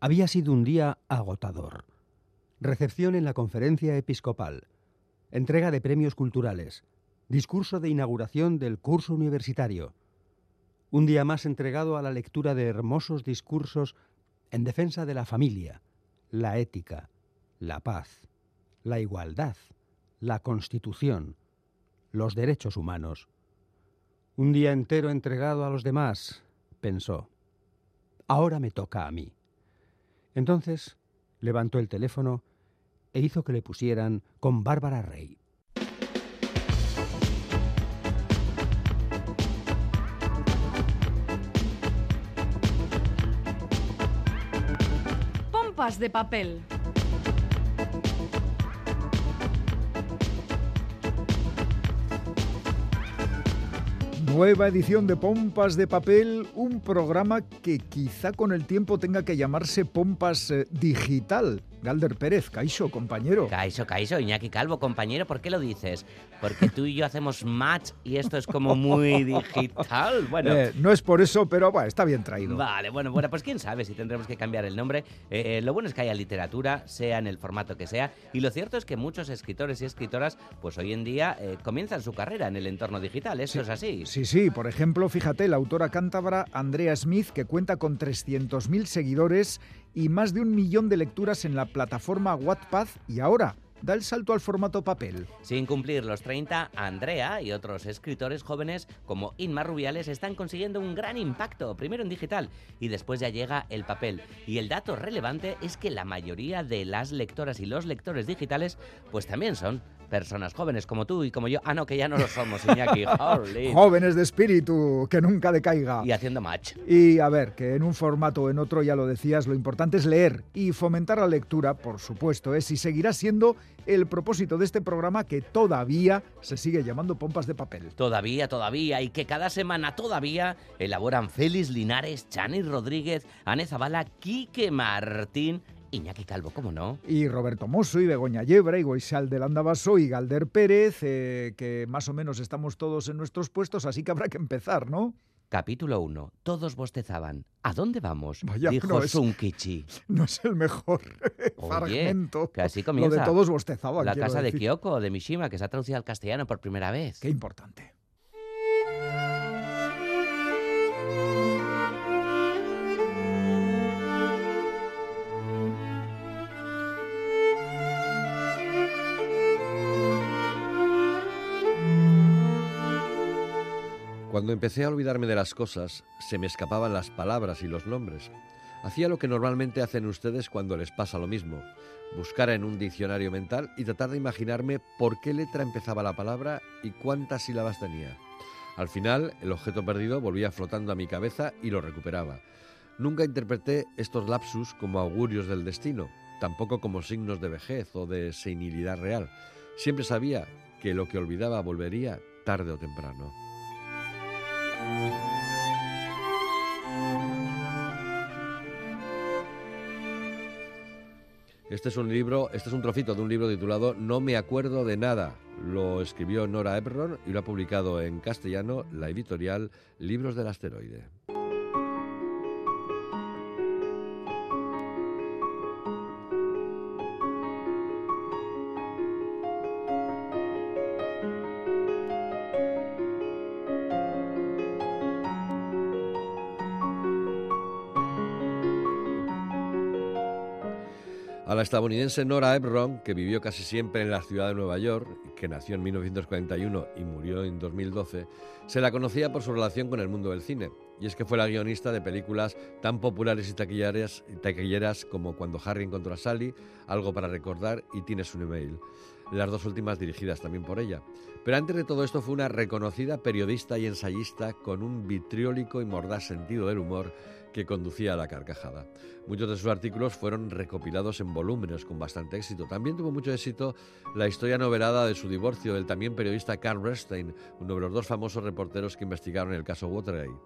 Había sido un día agotador. Recepción en la conferencia episcopal. Entrega de premios culturales. Discurso de inauguración del curso universitario. Un día más entregado a la lectura de hermosos discursos en defensa de la familia, la ética, la paz, la igualdad, la constitución, los derechos humanos. Un día entero entregado a los demás, pensó. Ahora me toca a mí. Entonces levantó el teléfono e hizo que le pusieran con Bárbara Rey. Pompas de papel. Nueva edición de Pompas de Papel, un programa que quizá con el tiempo tenga que llamarse Pompas eh, Digital. Galder Pérez, Caixo, compañero. Caixo, Caixo, Iñaki Calvo, compañero, ¿por qué lo dices? Porque tú y yo hacemos match y esto es como muy digital. Bueno, Eh, no es por eso, pero bueno, está bien traído. Vale, bueno, bueno, pues quién sabe si tendremos que cambiar el nombre. Eh, eh, lo bueno es que haya literatura, sea en el formato que sea, y lo cierto es que muchos escritores y escritoras, pues hoy en día comienzan su carrera en el entorno digital. Eso es así. Sí, sí, por ejemplo, fíjate, la autora cántabra Andrea Smith, que cuenta con 300.000 seguidores y más de un millón de lecturas en la plataforma Wattpad, y ahora da el salto al formato papel. Sin cumplir los 30, Andrea y otros escritores jóvenes como Inma Rubiales están consiguiendo un gran impacto, primero en digital y después ya llega el papel. Y el dato relevante es que la mayoría de las lectoras y los lectores digitales pues también son personas jóvenes como tú y como yo. Ah, no, que ya no lo somos, Iñaki. Jóvenes de espíritu, que nunca decaiga. Y haciendo match. Y a ver, que en un formato o en otro, ya lo decías, lo importante es leer y fomentar la lectura, por supuesto, es y seguirá siendo el propósito de este programa que todavía se sigue llamando pompas de papel. Todavía, todavía, y que cada semana todavía elaboran Félix Linares, Chani Rodríguez, Ane Zabala, Quique Martín, Iñaki Calvo, ¿cómo no? Y Roberto Mosso, y Begoña Yebra, y Goisal del Andabaso, y Galder Pérez, eh, que más o menos estamos todos en nuestros puestos, así que habrá que empezar, ¿no? Capítulo 1. Todos bostezaban. ¿A dónde vamos? Vaya, Dijo no es- Sunkichi. No es el mejor Oye, fragmento. que así Lo comienza. de todos bostezaban. La casa de. Kyoko, de Mishima, que se ha traducido al castellano por primera vez. Qué importante. Cuando empecé a olvidarme de las cosas, se me escapaban las palabras y los nombres. Hacía lo que normalmente hacen ustedes cuando les pasa lo mismo, buscar en un diccionario mental y tratar de imaginarme por qué letra empezaba la palabra y cuántas sílabas tenía. Al final, el objeto perdido volvía flotando a mi cabeza y lo recuperaba. Nunca interpreté estos lapsus como augurios del destino, tampoco como signos de vejez o de senilidad real. Siempre sabía que lo que olvidaba volvería tarde o temprano. Este es un libro, este es un trocito de un libro titulado No me acuerdo de nada. Lo escribió Nora Ephron y lo ha publicado en castellano la editorial Libros del Asteroide. La estadounidense Nora Ephron, que vivió casi siempre en la ciudad de Nueva York, que nació en 1941 y murió en 2012, se la conocía por su relación con el mundo del cine. Y es que fue la guionista de películas tan populares y taquilleras, taquilleras como Cuando Harry encontró a Sally, Algo para recordar y Tienes un email. Las dos últimas dirigidas también por ella. Pero antes de todo esto fue una reconocida periodista y ensayista con un vitriólico y mordaz sentido del humor que conducía a la carcajada. Muchos de sus artículos fueron recopilados en volúmenes con bastante éxito. También tuvo mucho éxito la historia novelada de su divorcio del también periodista Carl Bernstein, uno de los dos famosos reporteros que investigaron el caso Watergate.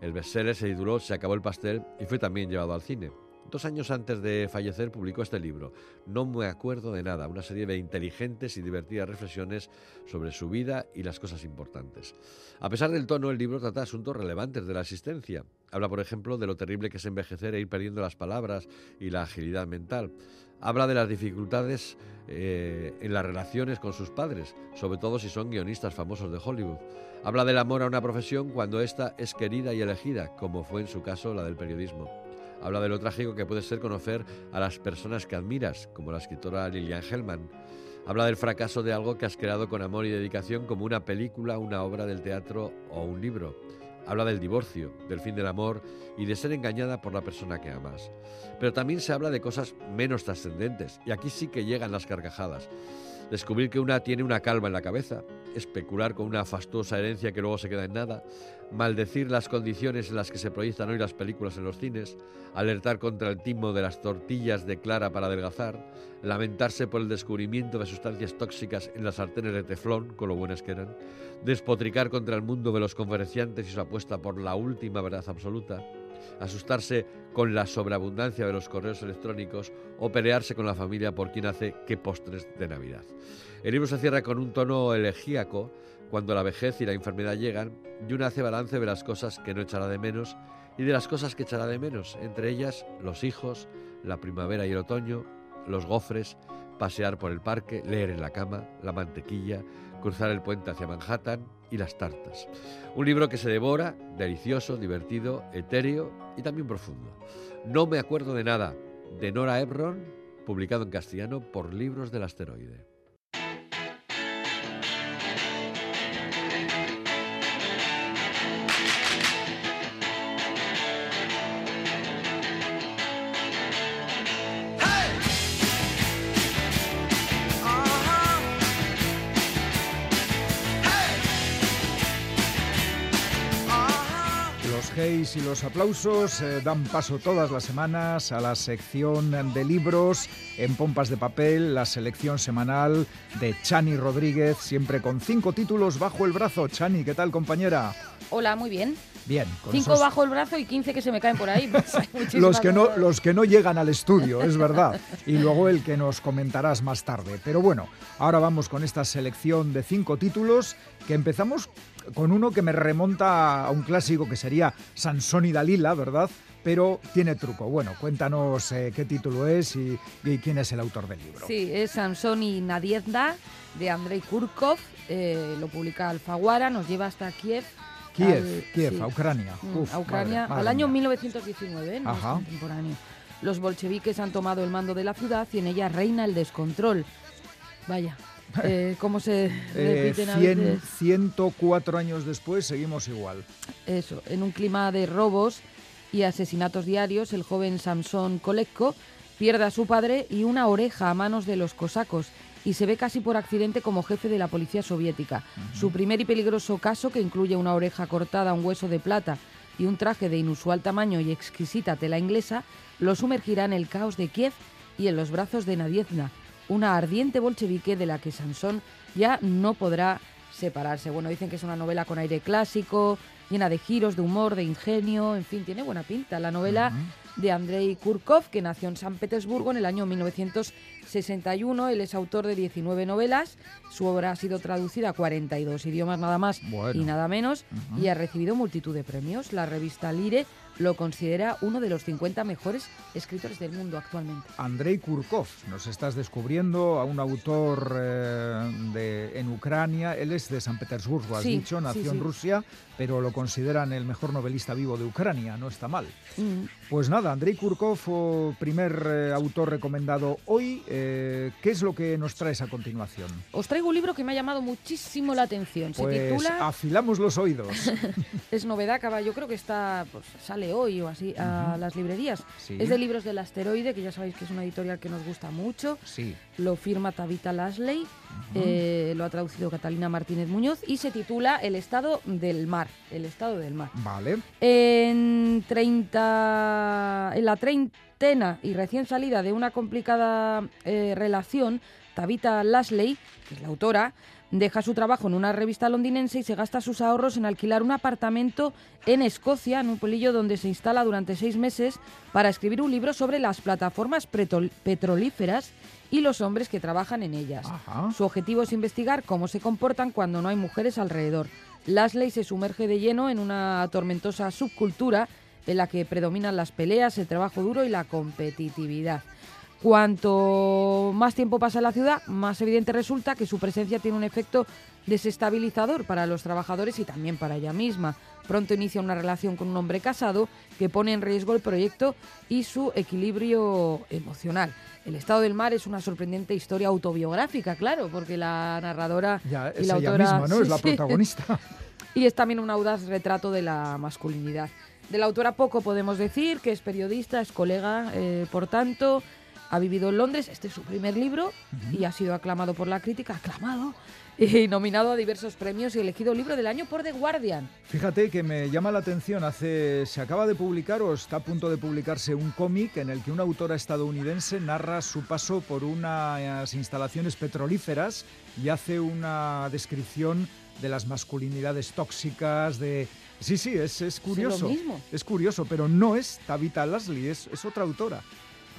El bestseller se tituló Se acabó el pastel y fue también llevado al cine. Dos años antes de fallecer publicó este libro, No me acuerdo de nada, una serie de inteligentes y divertidas reflexiones sobre su vida y las cosas importantes. A pesar del tono, el libro trata asuntos relevantes de la existencia. Habla, por ejemplo, de lo terrible que es envejecer e ir perdiendo las palabras y la agilidad mental. Habla de las dificultades eh, en las relaciones con sus padres, sobre todo si son guionistas famosos de Hollywood. Habla del amor a una profesión cuando ésta es querida y elegida, como fue en su caso la del periodismo. Habla de lo trágico que puede ser conocer a las personas que admiras, como la escritora Lillian Hellman. Habla del fracaso de algo que has creado con amor y dedicación, como una película, una obra del teatro o un libro. Habla del divorcio, del fin del amor y de ser engañada por la persona que amas. Pero también se habla de cosas menos trascendentes, y aquí sí que llegan las carcajadas. Descubrir que una tiene una calma en la cabeza, especular con una fastuosa herencia que luego se queda en nada, maldecir las condiciones en las que se proyectan hoy las películas en los cines, alertar contra el timo de las tortillas de clara para adelgazar, lamentarse por el descubrimiento de sustancias tóxicas en las sartenes de teflón, con lo buenas que eran, despotricar contra el mundo de los conferenciantes y su apuesta por la última verdad absoluta, asustarse con la sobreabundancia de los correos electrónicos o pelearse con la familia por quien hace qué postres de Navidad. El libro se cierra con un tono elegíaco cuando la vejez y la enfermedad llegan y una hace balance de las cosas que no echará de menos y de las cosas que echará de menos, entre ellas los hijos, la primavera y el otoño, los gofres, pasear por el parque, leer en la cama, la mantequilla, cruzar el puente hacia Manhattan y las tartas. Un libro que se devora, delicioso, divertido, etéreo y también profundo. No me acuerdo de nada, de Nora Ebron, publicado en castellano por Libros del Asteroide. Y los aplausos eh, dan paso todas las semanas a la sección de libros en pompas de papel, la selección semanal de Chani Rodríguez, siempre con cinco títulos bajo el brazo. Chani, ¿qué tal compañera? Hola, muy bien. Bien. Cinco bajo el brazo y quince que se me caen por ahí. Pues los, que no, los que no llegan al estudio, es verdad. Y luego el que nos comentarás más tarde. Pero bueno, ahora vamos con esta selección de cinco títulos que empezamos con uno que me remonta a un clásico que sería Sansón y Dalila, ¿verdad? Pero tiene truco. Bueno, cuéntanos eh, qué título es y, quién es el autor del libro. Sí, es Sansón y Nadiezda de Andrei Kurkov. Eh, lo publica Alfaguara, nos lleva hasta Kiev. Kiev, Kiev, a Ucrania. Mm, a Ucrania, al año 1919, ¿no? contemporáneo. Los bolcheviques han tomado el mando de la ciudad y en ella reina el descontrol. Vaya, eh, ¿Cómo se eh, repiten 104 años después seguimos igual. Eso, en un clima de robos y asesinatos diarios, el joven Samson Kolekko pierde a su padre y una oreja a manos de los cosacos y se ve casi por accidente como jefe de la policía soviética. Su primer y peligroso caso, que incluye una oreja cortada, un hueso de plata y un traje de inusual tamaño y exquisita tela inglesa, lo sumergirá en el caos de Kiev y en los brazos de Nadiezna, una ardiente bolchevique de la que Sansón ya no podrá separarse. Bueno, dicen que es una novela con aire clásico, llena de giros, de humor, de ingenio, en fin, tiene buena pinta. La novela de Andrei Kurkov, que nació en San Petersburgo en el año 1961. Él es autor de 19 novelas. Su obra ha sido traducida a 42 idiomas nada más y nada menos y ha recibido multitud de premios. La revista Lire lo considera uno de los 50 mejores escritores del mundo actualmente. Andrei Kurkov, nos estás descubriendo a un autor eh, de, en Ucrania, él es de San Petersburgo, has dicho, nació en Rusia, pero lo consideran el mejor novelista vivo de Ucrania, no está mal. Mm. Pues nada, Andrei Kurkov, primer eh, autor recomendado hoy, eh, ¿qué es lo que nos traes a continuación? Os traigo un libro que me ha llamado muchísimo la atención, se pues titula... afilamos los oídos. es novedad, yo creo que está, pues, sale hoy o así a las librerías. Es de libros del asteroide, que ya sabéis que es una editorial que nos gusta mucho. Sí. Lo firma Tabita Lasley, eh, lo ha traducido Catalina Martínez Muñoz y se titula El estado del mar. El estado del mar. Vale. En 30, en la treintena y recién salida de una complicada eh, relación, Tabita Lasley, que es la autora, Deja su trabajo en una revista londinense y se gasta sus ahorros en alquilar un apartamento en Escocia, en un pueblillo donde se instala durante seis meses para escribir un libro sobre las plataformas petrolíferas y los hombres que trabajan en ellas. Ajá. Su objetivo es investigar cómo se comportan cuando no hay mujeres alrededor. Lasley se sumerge de lleno en una tormentosa subcultura en la que predominan las peleas, el trabajo duro y la competitividad. Cuanto más tiempo pasa en la ciudad, más evidente resulta que su presencia tiene un efecto desestabilizador para los trabajadores y también para ella misma. Pronto inicia una relación con un hombre casado que pone en riesgo el proyecto y su equilibrio emocional. El estado del mar es una sorprendente historia autobiográfica, claro, porque la narradora Ya, y la autora misma, ¿no? sí, es la sí. protagonista. Y es también un audaz retrato de la masculinidad. De la autora poco podemos decir, que es periodista, es colega, eh, por tanto, ha vivido en Londres, este es su primer libro y ha sido aclamado por la crítica, aclamado, y nominado a diversos premios y elegido libro del año por The Guardian. Fíjate que me llama la atención, hace se acaba de publicar o está a punto de publicarse un cómic en el que una autora estadounidense narra su paso por unas instalaciones petrolíferas y hace una descripción de las masculinidades tóxicas, de... Sí, sí, es, es curioso. mismo. Es curioso, pero no es Tabitha Lasley, es, es otra autora.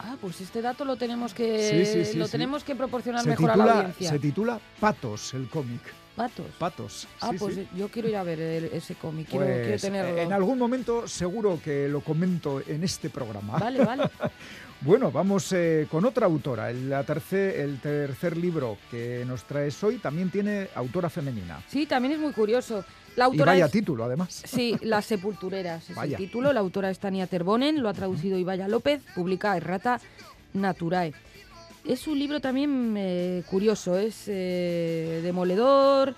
Ah, pues este dato lo tenemos que, Sí, sí, sí, lo tenemos que proporcionar Se mejor a la audiencia. se titula Patos, el cómic. Patos. Patos. Ah, pues yo quiero ir a ver el- ese cómic, quiero, Pues, quiero tenerlo. En algún momento seguro que lo comento en este programa. Vale, vale. Bueno, vamos eh, con otra autora. El, la tercer, el tercer libro que nos traes hoy también tiene autora femenina. Sí, también es muy curioso. La Y autora vaya es- título, además. Sí, Las Sepultureras es Vaya. el título. La autora es Tania Terbonen, lo ha traducido Ibaya López, publica Errata Naturae. Es un libro también eh, curioso, es eh, demoledor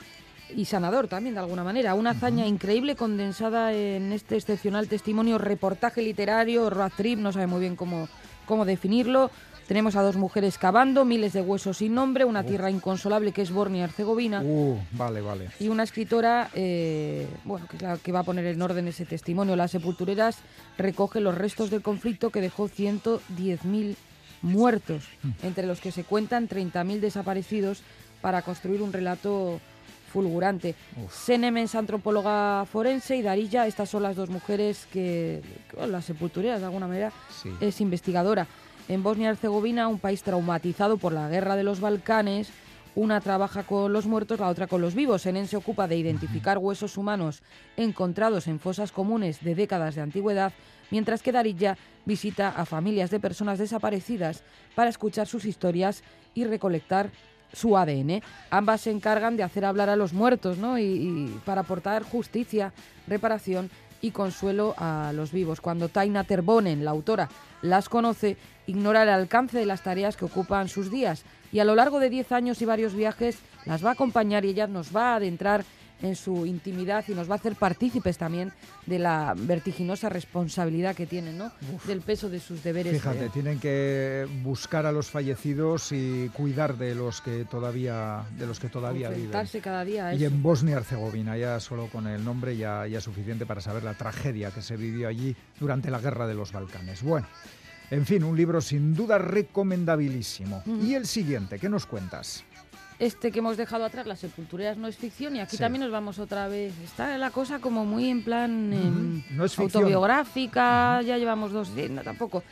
y sanador también de alguna manera. Una hazaña increíble condensada en este excepcional testimonio, reportaje literario, road trip, no sabe muy bien cómo, cómo definirlo. Tenemos a dos mujeres cavando, miles de huesos sin nombre, una tierra inconsolable que es Bosnia-Herzegovina Uh, vale, vale. y una escritora, eh, bueno, que es la que va a poner en orden ese testimonio. Las sepultureras recoge los restos del conflicto que dejó 110.000 muertos, entre los que se cuentan 30.000 desaparecidos para construir un relato fulgurante. Senem es antropóloga forense y Darilla, estas son las dos mujeres que, que, las sepultureras de alguna manera, Sí. es investigadora. En Bosnia-Herzegovina, un país traumatizado por la guerra de los Balcanes, una trabaja con los muertos, la otra con los vivos. Senen se ocupa de identificar huesos humanos encontrados en fosas comunes de décadas de antigüedad, mientras que Darilla visita a familias de personas desaparecidas para escuchar sus historias y recolectar su ADN. Ambas se encargan de hacer hablar a los muertos, ¿no? Y, para aportar justicia, reparación y consuelo a los vivos. Cuando Taina Terbonen, la autora, las conoce, ignora el alcance de las tareas que ocupan sus días y a lo largo de 10 años y varios viajes las va a acompañar y ella nos va a adentrar en su intimidad y nos va a hacer partícipes también de la vertiginosa responsabilidad que tienen, ¿no? Del peso de sus deberes. Fíjate, eh, tienen que buscar a los fallecidos y cuidar de los que todavía, de los que todavía viven. enfrentarse cada día a Y eso. en Bosnia-Herzegovina, ya solo con el nombre ya, ya es suficiente para saber la tragedia que se vivió allí durante la guerra de los Balcanes. Bueno, en fin, un libro sin duda recomendabilísimo. Mm. Y el siguiente, ¿qué nos cuentas? Este que hemos dejado atrás, Las Sepultureras, no es ficción y aquí Sí. también nos vamos otra vez. Está la cosa como muy en plan Ujú, no es ficción. autobiográfica, ya llevamos dos, no, tampoco.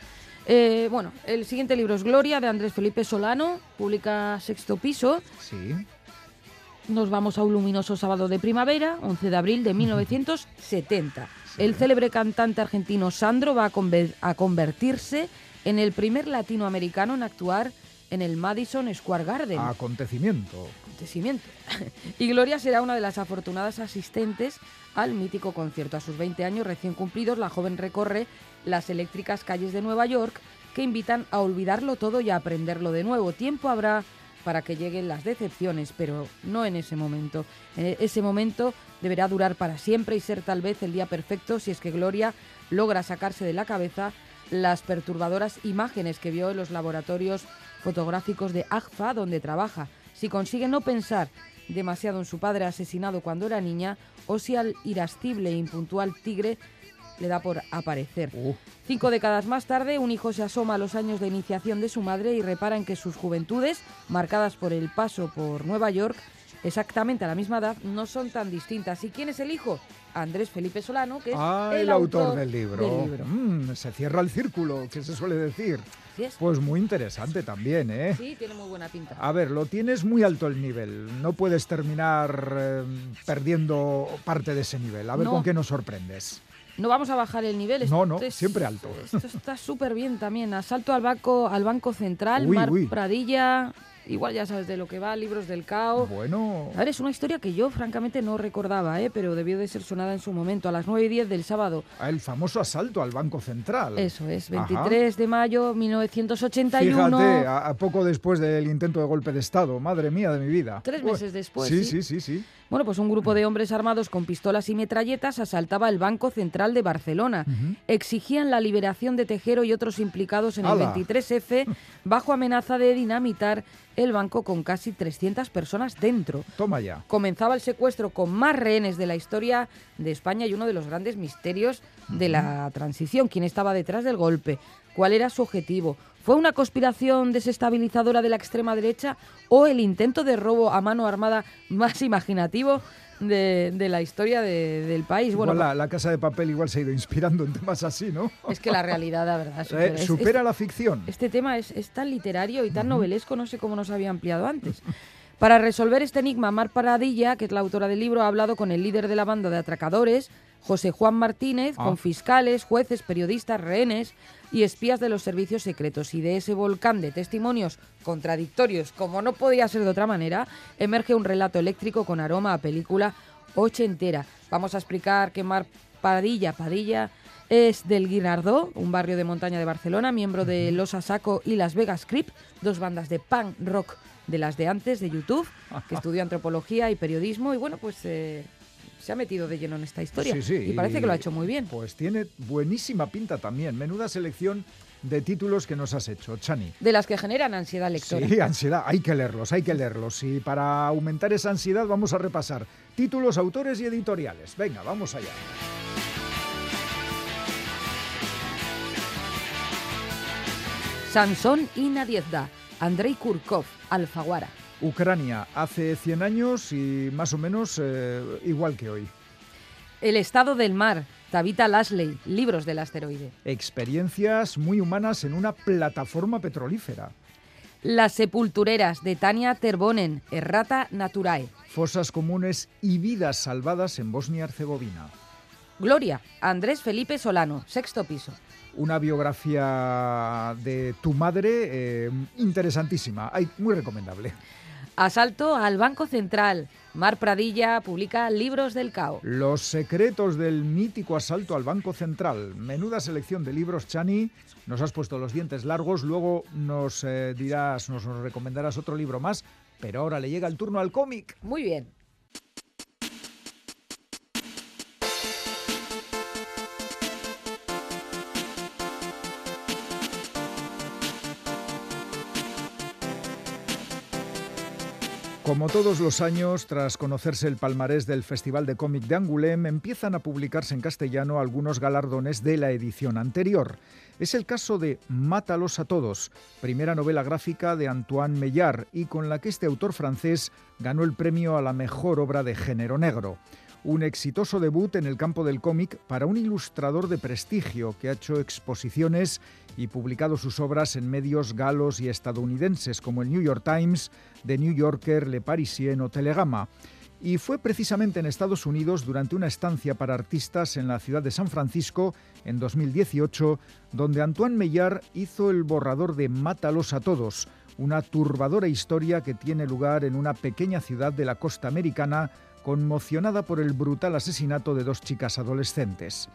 Eh, bueno, el siguiente libro es Gloria, de Andrés Felipe Solano, publica Sexto Piso. Sí. Nos vamos a un luminoso sábado de primavera, 11 de abril de 1970. El célebre cantante argentino Sandro va a, conver- a convertirse en el primer latinoamericano en actuar en el Madison Square Garden Acontecimiento. acontecimiento. y Gloria será una de las afortunadas asistentes al mítico concierto. A sus 20 años recién cumplidos, la joven recorre las eléctricas calles de Nueva York que invitan a olvidarlo todo y a aprenderlo de nuevo. Tiempo habrá para que lleguen las decepciones, pero no en ese momento. Eh, ese momento deberá durar para siempre y ser tal vez el día perfecto si es que Gloria logra sacarse de la cabeza las perturbadoras imágenes que vio en los laboratorios fotográficos de AGFA, donde trabaja. Si consigue no pensar demasiado en su padre asesinado cuando era niña, o si al irascible e impuntual tigre le da por aparecer. Uh, Cinco décadas más tarde, un hijo se asoma a los años de iniciación de su madre y repara en que sus juventudes, marcadas por el paso por Nueva York, exactamente a la misma edad, no son tan distintas. ¿Y quién es el hijo? Andrés Felipe Solano, que es ah, el, autor, del libro. Mm, se cierra el círculo, que se suele decir. Pues muy interesante también, ¿eh? Sí, tiene muy buena pinta. A ver, lo tienes muy alto el nivel. No puedes terminar eh, perdiendo parte de ese nivel. A ver con qué nos sorprendes. No vamos a bajar el nivel. No, no, siempre alto. Esto está súper bien también. Asalto al banco, al banco central, Mar Pradilla, Igual ya sabes de lo que va, libros del caos. Bueno. A ver, es una historia que yo francamente no recordaba, ¿eh? pero debió de ser sonada en su momento, a las 9 y 10 del sábado. Ah, el famoso asalto al Banco Central. Eso es, 23 de mayo 1981. Fíjate, a, poco después del intento de golpe de Estado, madre mía de mi vida. Tres meses después. Sí, sí, sí, sí. Bueno, pues un grupo de hombres armados con pistolas y metralletas asaltaba el Banco Central de Barcelona. Exigían la liberación de Tejero y otros implicados en el 23F bajo amenaza de dinamitar el banco con casi 300 personas dentro. Toma ya. Comenzaba el secuestro con más rehenes de la historia de España y uno de los grandes misterios de la transición. ¿Quién estaba detrás del golpe? ¿Cuál era su objetivo? ¿Fue una conspiración desestabilizadora de la extrema derecha o el intento de robo a mano armada más imaginativo de, la historia del país. Bueno, la, Casa de Papel igual se ha ido inspirando en temas así, ¿no? Es que la realidad, la verdad, supera, eh, supera la ficción. Este tema es, tan literario y tan novelesco, no sé cómo nos había ampliado antes. Para resolver este enigma, Mar Paradilla, que es la autora del libro, ha hablado con el líder de la banda de atracadores, José Juan Martínez, con ah. fiscales, jueces, periodistas, rehenes y espías de los servicios secretos. Y de ese volcán de testimonios contradictorios, como no podía ser de otra manera, emerge un relato eléctrico con aroma a película ochentera. Vamos a explicar que Mar Padilla, Padilla es del Guinardó, un barrio de montaña de Barcelona, miembro de Los Asaco y Las Vegas Creep, dos bandas de punk rock de las de antes de YouTube, que estudió antropología y periodismo y bueno, pues eh, se ha metido de lleno en esta historia. y parece que lo ha hecho muy bien. Pues tiene buenísima pinta también. Menuda selección de títulos que nos has hecho, Chani. De las que generan ansiedad lectora. Sí, ansiedad. Hay que leerlos, hay que leerlos. Y para aumentar esa ansiedad vamos a repasar títulos, autores y editoriales. Venga, vamos allá. Sansón y Nadiezda, Andrei Kurkov, Alfaguara. Ucrania hace 100 años y más o menos eh, igual que hoy. El estado del mar, Tabitha Lasley, libros del asteroide. Experiencias muy humanas en una plataforma petrolífera. Las sepultureras de Tania Terbonen, Errata Naturae. Fosas comunes y vidas salvadas en Bosnia-Herzegovina. Gloria, Andrés Felipe Solano, sexto piso. Una biografía de tu madre eh, interesantísima, muy recomendable. Asalto al Banco Central. Mar Pradilla publica Libros del Cao. Los secretos del mítico asalto al Banco Central. Menuda selección de libros, Chani. Nos has puesto los dientes largos, luego nos eh, dirás, nos recomendarás otro libro más, pero ahora le llega el turno al cómic. Muy bien. Como todos los años, tras conocerse el palmarés del Festival de Cómic de Angoulême, empiezan a publicarse en castellano algunos galardones de la edición anterior. Es el caso de Mátalos a todos, primera novela gráfica de Antoine Meillard y con la que este autor francés ganó el premio a la mejor obra de género negro un exitoso debut en el campo del cómic para un ilustrador de prestigio que ha hecho exposiciones y publicado sus obras en medios galos y estadounidenses como el New York Times, The New Yorker, Le Parisien o Telegama. Y fue precisamente en Estados Unidos durante una estancia para artistas en la ciudad de San Francisco en 2018 donde Antoine Meillard hizo el borrador de Mátalos a todos, una turbadora historia que tiene lugar en una pequeña ciudad de la costa americana conmocionada por el brutal asesinato de dos chicas adolescentes.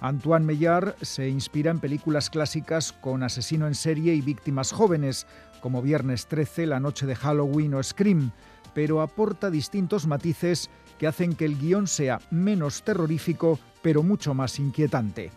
Antoine Meillard se inspira en películas clásicas con asesino en serie y víctimas jóvenes, como Viernes 13, La Noche de Halloween o Scream, pero aporta distintos matices que hacen que el guion sea menos terrorífico, pero mucho más inquietante.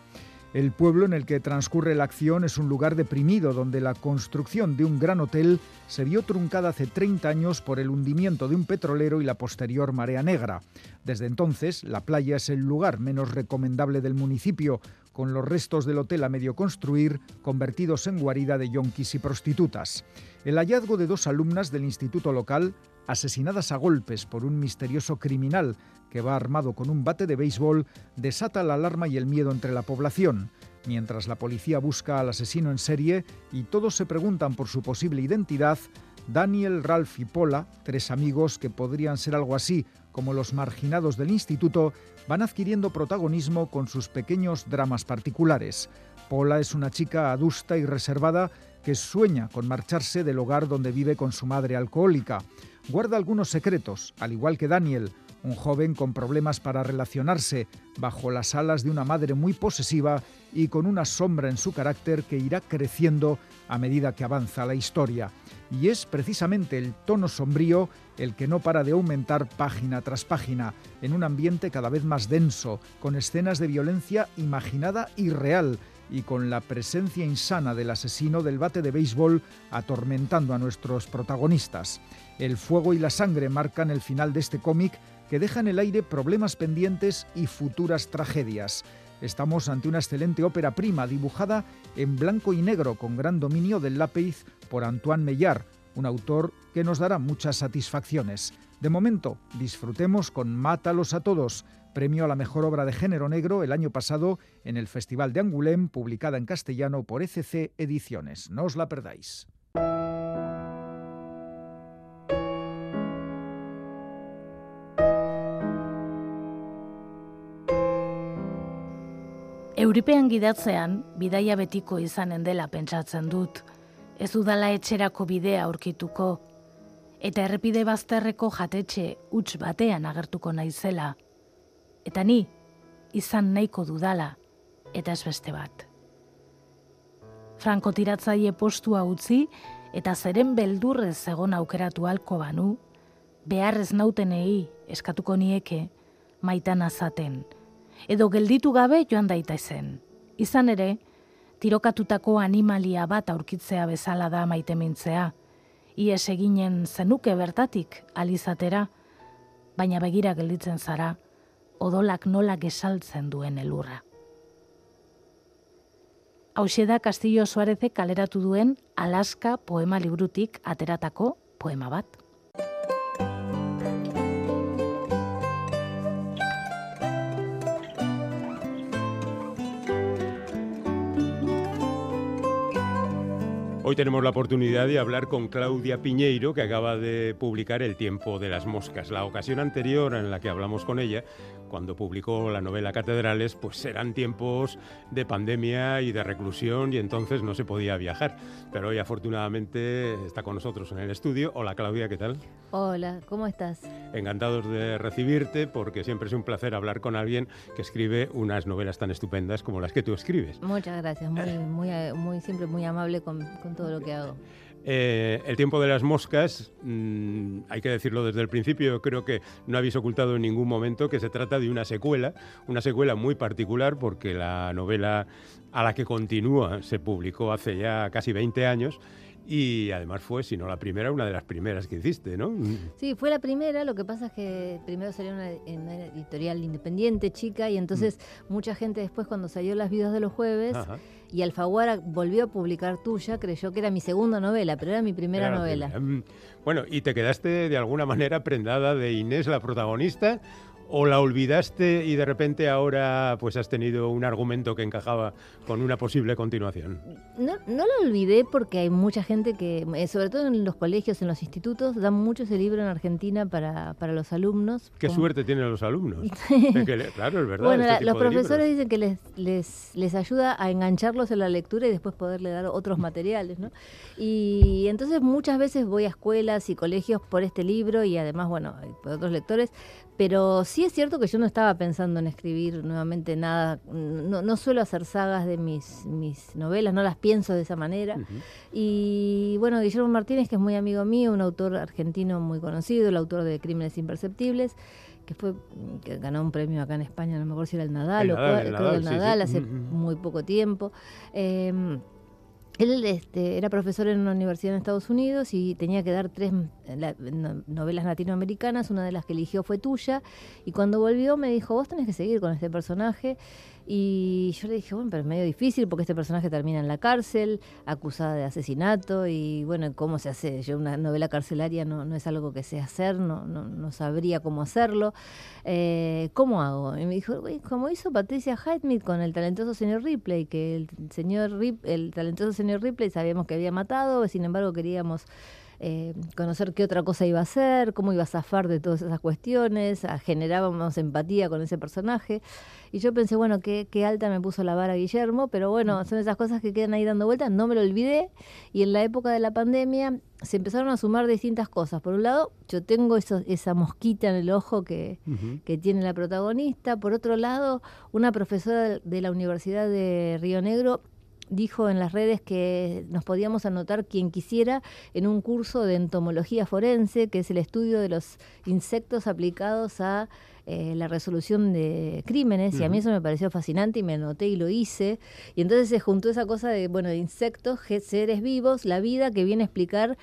El pueblo en el que transcurre la acción es un lugar deprimido donde la construcción de un gran hotel se vio truncada hace 30 años por el hundimiento de un petrolero y la posterior marea negra. Desde entonces, la playa es el lugar menos recomendable del municipio, con los restos del hotel a medio construir convertidos en guarida de yonquis y prostitutas. El hallazgo de dos alumnas del instituto local, asesinadas a golpes por un misterioso criminal que va armado con un bate de béisbol, desata la alarma y el miedo entre la población. Mientras la policía busca al asesino en serie y todos se preguntan por su posible identidad, Daniel, Ralph y Paula, tres amigos que podrían ser algo así como los marginados del instituto, van adquiriendo protagonismo con sus pequeños dramas particulares. Paula es una chica adusta y reservada que sueña con marcharse del hogar donde vive con su madre alcohólica. Guarda algunos secretos, al igual que Daniel, un joven con problemas para relacionarse, bajo las alas de una madre muy posesiva y con una sombra en su carácter que irá creciendo a medida que avanza la historia. Y es precisamente el tono sombrío el que no para de aumentar página tras página, en un ambiente cada vez más denso, con escenas de violencia imaginada y real, y con la presencia insana del asesino del bate de béisbol atormentando a nuestros protagonistas. El fuego y la sangre marcan el final de este cómic que deja en el aire problemas pendientes y futuras tragedias. Estamos ante una excelente ópera prima dibujada en blanco y negro con gran dominio del lápiz por Antoine Meillard, un autor que nos dará muchas satisfacciones. De momento, disfrutemos con Mátalos a todos, premio a la mejor obra de género negro el año pasado en el Festival de Angoulême, publicada en castellano por ECC Ediciones. No os la perdáis. Euripean gidatzean, bidaia betiko izanen dela pentsatzen dut. Ez udala etxerako bidea aurkituko. Eta errepide bazterreko jatetxe huts batean agertuko naizela. Eta ni, izan nahiko dudala, eta ez beste bat. Franko tiratzaile postua utzi, eta zeren beldurrez egon aukeratu halko banu, beharrez nautenei eskatuko nieke, maitan azaten, edo gelditu gabe joan daita zen. Izan ere, tirokatutako animalia bat aurkitzea bezala da maite mintzea. Ies eginen zenuke bertatik alizatera, baina begira gelditzen zara, odolak nola gesaltzen duen elurra. Hau da Castillo Suarezek kaleratu duen Alaska poema librutik ateratako poema bat. Hoy tenemos la oportunidad de hablar con Claudia Piñeiro, que acaba de publicar El tiempo de las moscas. La ocasión anterior en la que hablamos con ella cuando publicó la novela Catedrales, pues eran tiempos de pandemia y de reclusión y entonces no se podía viajar. Pero hoy afortunadamente está con nosotros en el estudio. Hola Claudia, ¿qué tal? Hola, ¿cómo estás? Encantados de recibirte porque siempre es un placer hablar con alguien que escribe unas novelas tan estupendas como las que tú escribes. Muchas gracias, muy, muy, muy siempre muy amable con, con todo lo que hago. Eh, el tiempo de las moscas, mm, hay que decirlo desde el principio, creo que no habéis ocultado en ningún momento que se trata de una secuela, una secuela muy particular porque la novela a la que continúa se publicó hace ya casi 20 años y además fue, si no la primera, una de las primeras que hiciste, ¿no? Sí, fue la primera, lo que pasa es que primero salió una, en una editorial independiente, chica, y entonces mm. mucha gente después cuando salió Las vidas de los jueves y Alfaguara volvió a publicar tuya, creyó que era mi segunda novela, pero era mi primera novela. Mm. Bueno, ¿y te quedaste de alguna manera prendada de Inés, la protagonista? ¿O la olvidaste y de repente ahora pues has tenido un argumento que encajaba con una posible continuación? No, no la olvidé porque hay mucha gente que, eh, sobre todo en los colegios, en los institutos, dan mucho ese libro en Argentina para, para los alumnos. Qué suerte tienen los alumnos. claro, es verdad. Bueno, este los profesores dicen que les, les, les ayuda a engancharlos en la lectura y después poderle dar otros materiales, ¿no? Y entonces muchas veces voy a escuelas y colegios por este libro y además, bueno, por otros lectores, pero sí es cierto que yo no estaba pensando en escribir nuevamente nada, no, no suelo hacer sagas de mis, mis novelas, no las pienso de esa manera. Y bueno, Guillermo Martínez, que es muy amigo mío, un autor argentino muy conocido, el autor de Crímenes Imperceptibles, que fue que ganó un premio acá en España, no me acuerdo si era el Nadal o el Nadal, el Nadal hace muy poco tiempo. Eh, él este, era profesor en una universidad en Estados Unidos y tenía que dar tres novelas latinoamericanas, una de las que eligió fue tuya, y cuando volvió me dijo, vos tenés que seguir con este personaje, Y yo le dije, bueno, pero es medio difícil porque este personaje termina en la cárcel, acusada de asesinato, y bueno, ¿cómo se hace? Yo una novela carcelaria no, no es algo que sé hacer, no, no, no sabría cómo hacerlo. Eh, ¿Cómo hago? Y me dijo, como hizo Patricia Highsmith con el talentoso señor Ripley, que el señor Rip, el talentoso señor Ripley sabíamos que había matado, sin embargo queríamos eh, conocer qué otra cosa iba a hacer, cómo iba a zafar de todas esas cuestiones, generábamos empatía con ese personaje. Y yo pensé, bueno, qué, qué alta me puso la vara Guillermo, pero bueno, son esas cosas que quedan ahí dando vueltas, no me lo olvidé. Y en la época de la pandemia se empezaron a sumar distintas cosas. Por un lado, yo tengo esa mosquita en el ojo que, que tiene la protagonista. Por otro lado, una profesora de la Universidad de Río Negro dijo en las redes que nos podíamos anotar quien quisiera en un curso de entomología forense, que es el estudio de los insectos aplicados a eh, la resolución de crímenes, y a mí eso me pareció fascinante y me anoté y lo hice. Y entonces se juntó esa cosa de, bueno, de insectos, seres vivos, la vida que viene a explicar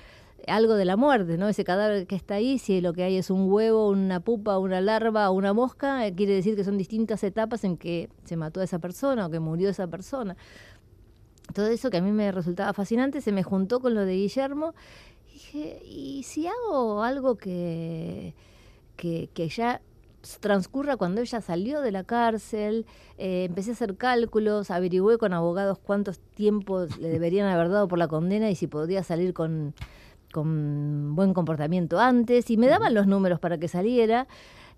algo de la muerte, ¿no? Ese cadáver que está ahí, si lo que hay es un huevo, una pupa, una larva o una mosca, eh, quiere decir que son distintas etapas en que se mató a esa persona o que murió esa persona todo eso que a mí me resultaba fascinante se me juntó con lo de Guillermo. Y dije, ¿y si hago algo que, que, ya transcurra cuando ella salió de la cárcel, eh, empecé a hacer cálculos, averigüé con abogados cuántos tiempos le deberían haber dado por la condena y si podía salir con, con buen comportamiento antes, y me daban los números para que saliera.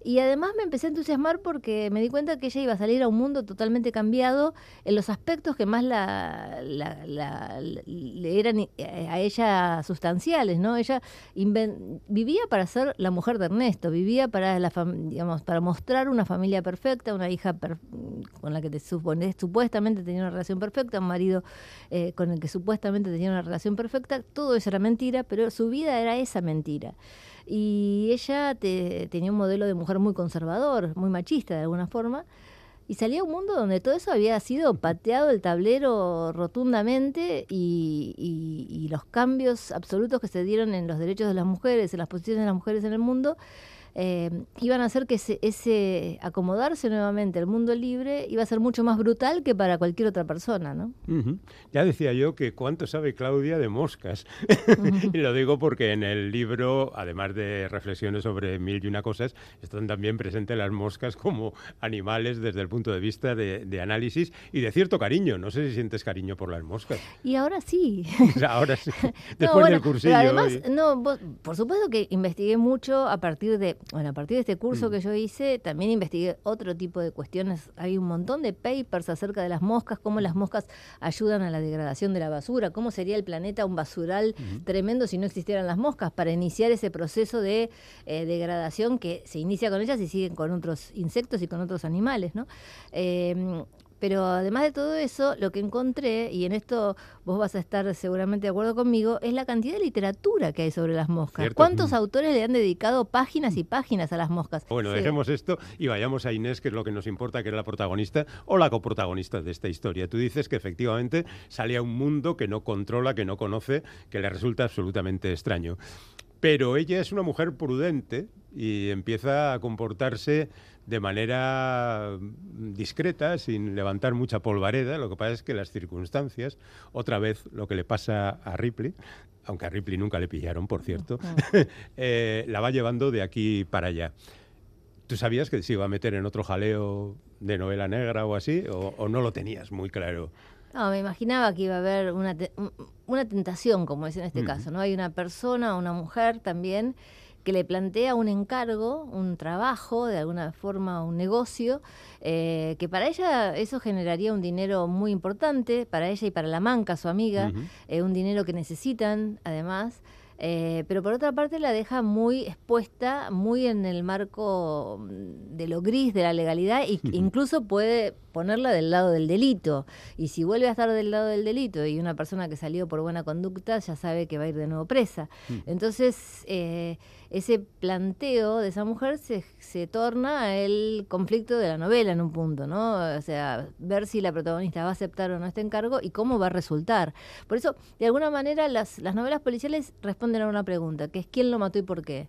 Y además me empecé a entusiasmar porque me di cuenta que ella iba a salir a un mundo totalmente cambiado en los aspectos que más la, le eran eh, a ella sustanciales, ¿no? Ella vivía para ser la mujer de Ernesto, vivía para la digamos para mostrar una familia perfecta, una hija con la que te supone, supuestamente tenía una relación perfecta, un marido eh, con el que supuestamente tenía una relación perfecta, todo eso era mentira, pero su vida era esa mentira. Y ella tenía un modelo de mujer muy conservador, muy machista de alguna forma, y salía a un mundo donde todo eso había sido pateado el tablero rotundamente y, y los cambios absolutos que se dieron en los derechos de las mujeres, en las posiciones de las mujeres en el mundo, eh, iban a hacer que ese, acomodarse nuevamente al mundo libre iba a ser mucho más brutal que para cualquier otra persona, ¿no? Ya decía yo que cuánto sabe Claudia de moscas. y lo digo porque en el libro, además de reflexiones sobre mil y una cosas, están también presentes las moscas como animales desde el punto de vista de, análisis y de cierto cariño. No sé si sientes cariño por las moscas. Y ahora sí. ahora sí. Después del cursillo. además, no, por supuesto que investigué mucho a partir de bueno, a partir de este curso mm. que yo hice, también investigué otro tipo de cuestiones. Hay un montón de papers acerca de las moscas, cómo las moscas ayudan a la degradación de la basura, cómo sería el planeta un basural tremendo si no existieran las moscas, para iniciar ese proceso de eh, degradación que se inicia con ellas y siguen con otros insectos y con otros animales, ¿no? Eh, pero además de todo eso, lo que encontré, y en esto vos vas a estar seguramente de acuerdo conmigo, es la cantidad de literatura que hay sobre las moscas. ¿Cuántos mm. autores le han dedicado páginas y páginas a las moscas? Bueno, dejemos esto y vayamos a Inés, que es lo que nos importa, que es la protagonista o la coprotagonista de esta historia. Tú dices que efectivamente sale a un mundo que no controla, que no conoce, que le resulta absolutamente extraño. Pero ella es una mujer prudente y empieza a comportarse de manera discreta, sin levantar mucha polvareda. Lo que pasa es que las circunstancias, otra vez lo que le pasa a Ripley, aunque a Ripley nunca le pillaron, por cierto, eh, la va llevando de aquí para allá. ¿Tú sabías que se iba a meter en otro jaleo de novela negra o así? ¿O, no lo tenías muy claro? No, me imaginaba que iba a haber una, una tentación, como es en este caso, ¿no? Hay una persona, una mujer también, que le plantea un encargo, un trabajo, de alguna forma un negocio, eh, que para ella eso generaría un dinero muy importante, para ella y para la manca, su amiga, eh, un dinero que necesitan además. Eh, pero por otra parte la deja muy expuesta, muy en el marco de lo gris de la legalidad e incluso puede ponerla del lado del delito. Y si vuelve a estar del lado del delito y una persona que salió por buena conducta ya sabe que va a ir de nuevo presa. Mm. Entonces, eh, ese planteo de esa mujer se, se torna el conflicto de la novela en un punto, ¿no? O sea, ver si la protagonista va a aceptar o no este encargo y cómo va a resultar. Por eso, de alguna manera, las, las novelas policiales responden a una pregunta, que es quién lo mató y por qué.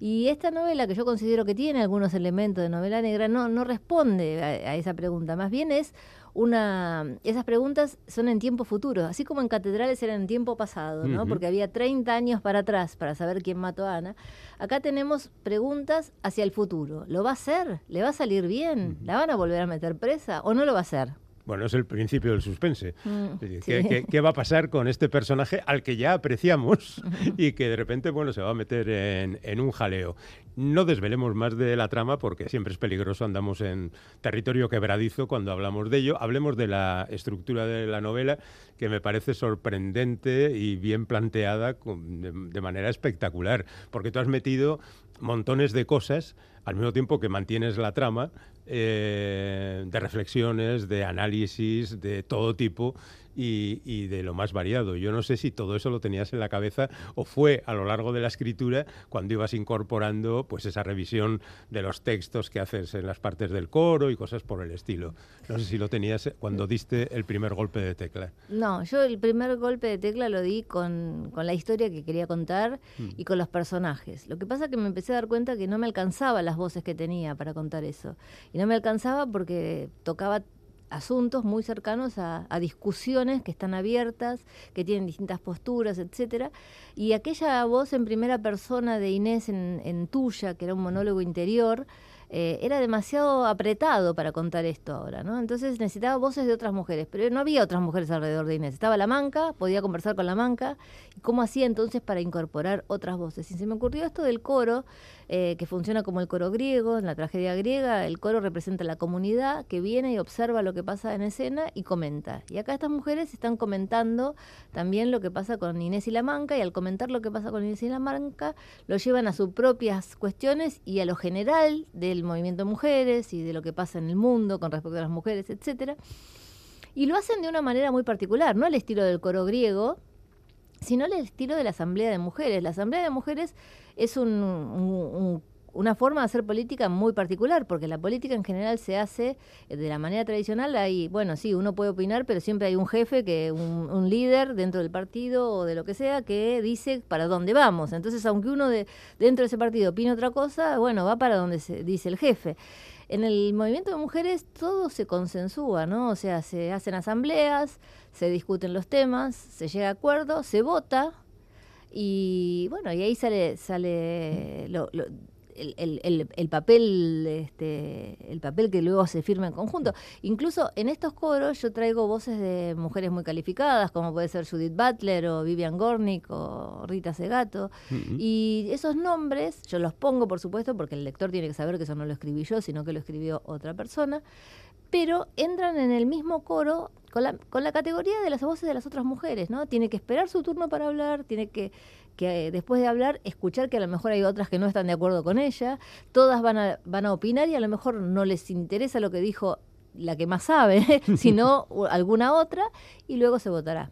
Y esta novela, que yo considero que tiene algunos elementos de novela negra, no, no responde a, a esa pregunta. Más bien es una esas preguntas son en tiempo futuro, así como en catedrales eran en tiempo pasado, ¿no? Porque había 30 años para atrás para saber quién mató a Ana. Acá tenemos preguntas hacia el futuro. ¿Lo va a hacer? ¿Le va a salir bien? ¿La van a volver a meter presa o no lo va a hacer? Bueno, es el principio del suspense. Mm, ¿Qué, sí. qué- qué va a pasar con este personaje al que ya apreciamos y que de repente bueno, se va a meter en, en un jaleo? No desvelemos más de la trama porque siempre es peligroso, andamos en territorio quebradizo cuando hablamos de ello. Hablemos de la estructura de la novela, que me parece sorprendente y bien planteada de, de manera espectacular, porque tú has metido montones de cosas al mismo tiempo que mantienes la trama eh, de reflexiones, de análisis, de todo tipo y, y de lo más variado. Yo no sé si todo eso lo tenías en la cabeza o fue a lo largo de la escritura cuando ibas incorporando pues esa revisión de los textos que haces en las partes del coro y cosas por el estilo. No sé si lo tenías cuando diste el primer golpe de tecla. No, yo el primer golpe de tecla lo di con, con la historia que quería contar y con los personajes. Lo que pasa es que me empecé a dar cuenta que no me alcanzaba las voces que tenía para contar eso. Y no me alcanzaba porque tocaba asuntos muy cercanos a, discusiones que están abiertas, que tienen distintas posturas, etcétera. Y aquella voz en primera persona de Inés en tuya, que era un monólogo interior, eh, era demasiado apretado para contar esto ahora, ¿no? Entonces necesitaba voces de otras mujeres, pero no había otras mujeres alrededor de Inés. Estaba la manca, podía conversar con la manca. ¿Y cómo hacía entonces para incorporar otras voces? Y se me ocurrió esto del coro, eh, que funciona como el coro griego, en la tragedia griega, el coro representa la comunidad que viene y observa lo que pasa en escena y comenta. Y acá estas mujeres están comentando también lo que pasa con Inés y la manca, y al comentar lo que pasa con Inés y la manca, lo llevan a sus propias cuestiones y a lo general del movimiento mujeres y de lo que pasa en el mundo con respecto a las mujeres, etcétera. Y lo hacen de una manera muy particular, no al estilo del coro griego, sino al estilo de la Asamblea de Mujeres. La Asamblea de Mujeres es un- un- un- una forma de hacer política muy particular, porque la política en general se hace eh, de la manera tradicional. Hay, bueno, sí, uno puede opinar, pero siempre hay un jefe, que un, un líder dentro del partido o de lo que sea, que dice para dónde vamos. Entonces, aunque uno de, dentro de ese partido opine otra cosa, bueno, va para donde se dice el jefe. En el movimiento de mujeres todo se consensúa, ¿no? O sea, se hacen asambleas, se discuten los temas, se llega a acuerdo, se vota y bueno, y ahí sale sale lo- lo- el, el- el- el papel este el papel que luego se firma en conjunto. Incluso en estos coros yo traigo voces de mujeres muy calificadas, como puede ser Judith Butler o Vivian Gornick o Rita Segato. Y esos nombres yo los pongo, por supuesto, porque el lector tiene que saber que eso no lo escribí yo, sino que lo escribió otra persona. Pero entran en el mismo coro con la, con la categoría de las voces de las otras mujeres, ¿no? Tiene que esperar su turno para hablar, tiene que, que eh, después de hablar escuchar que a lo mejor hay otras que no están de acuerdo con ella, todas van a, van a opinar y a lo mejor no les interesa lo que dijo la que más sabe, sino alguna otra, y luego se votará.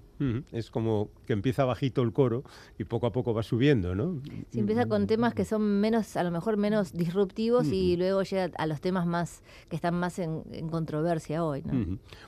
Es como que empieza bajito el coro y poco a poco va subiendo, ¿no? Se empieza con temas que son menos, a lo mejor menos disruptivos y luego llega a los temas más que están más en, en controversia hoy.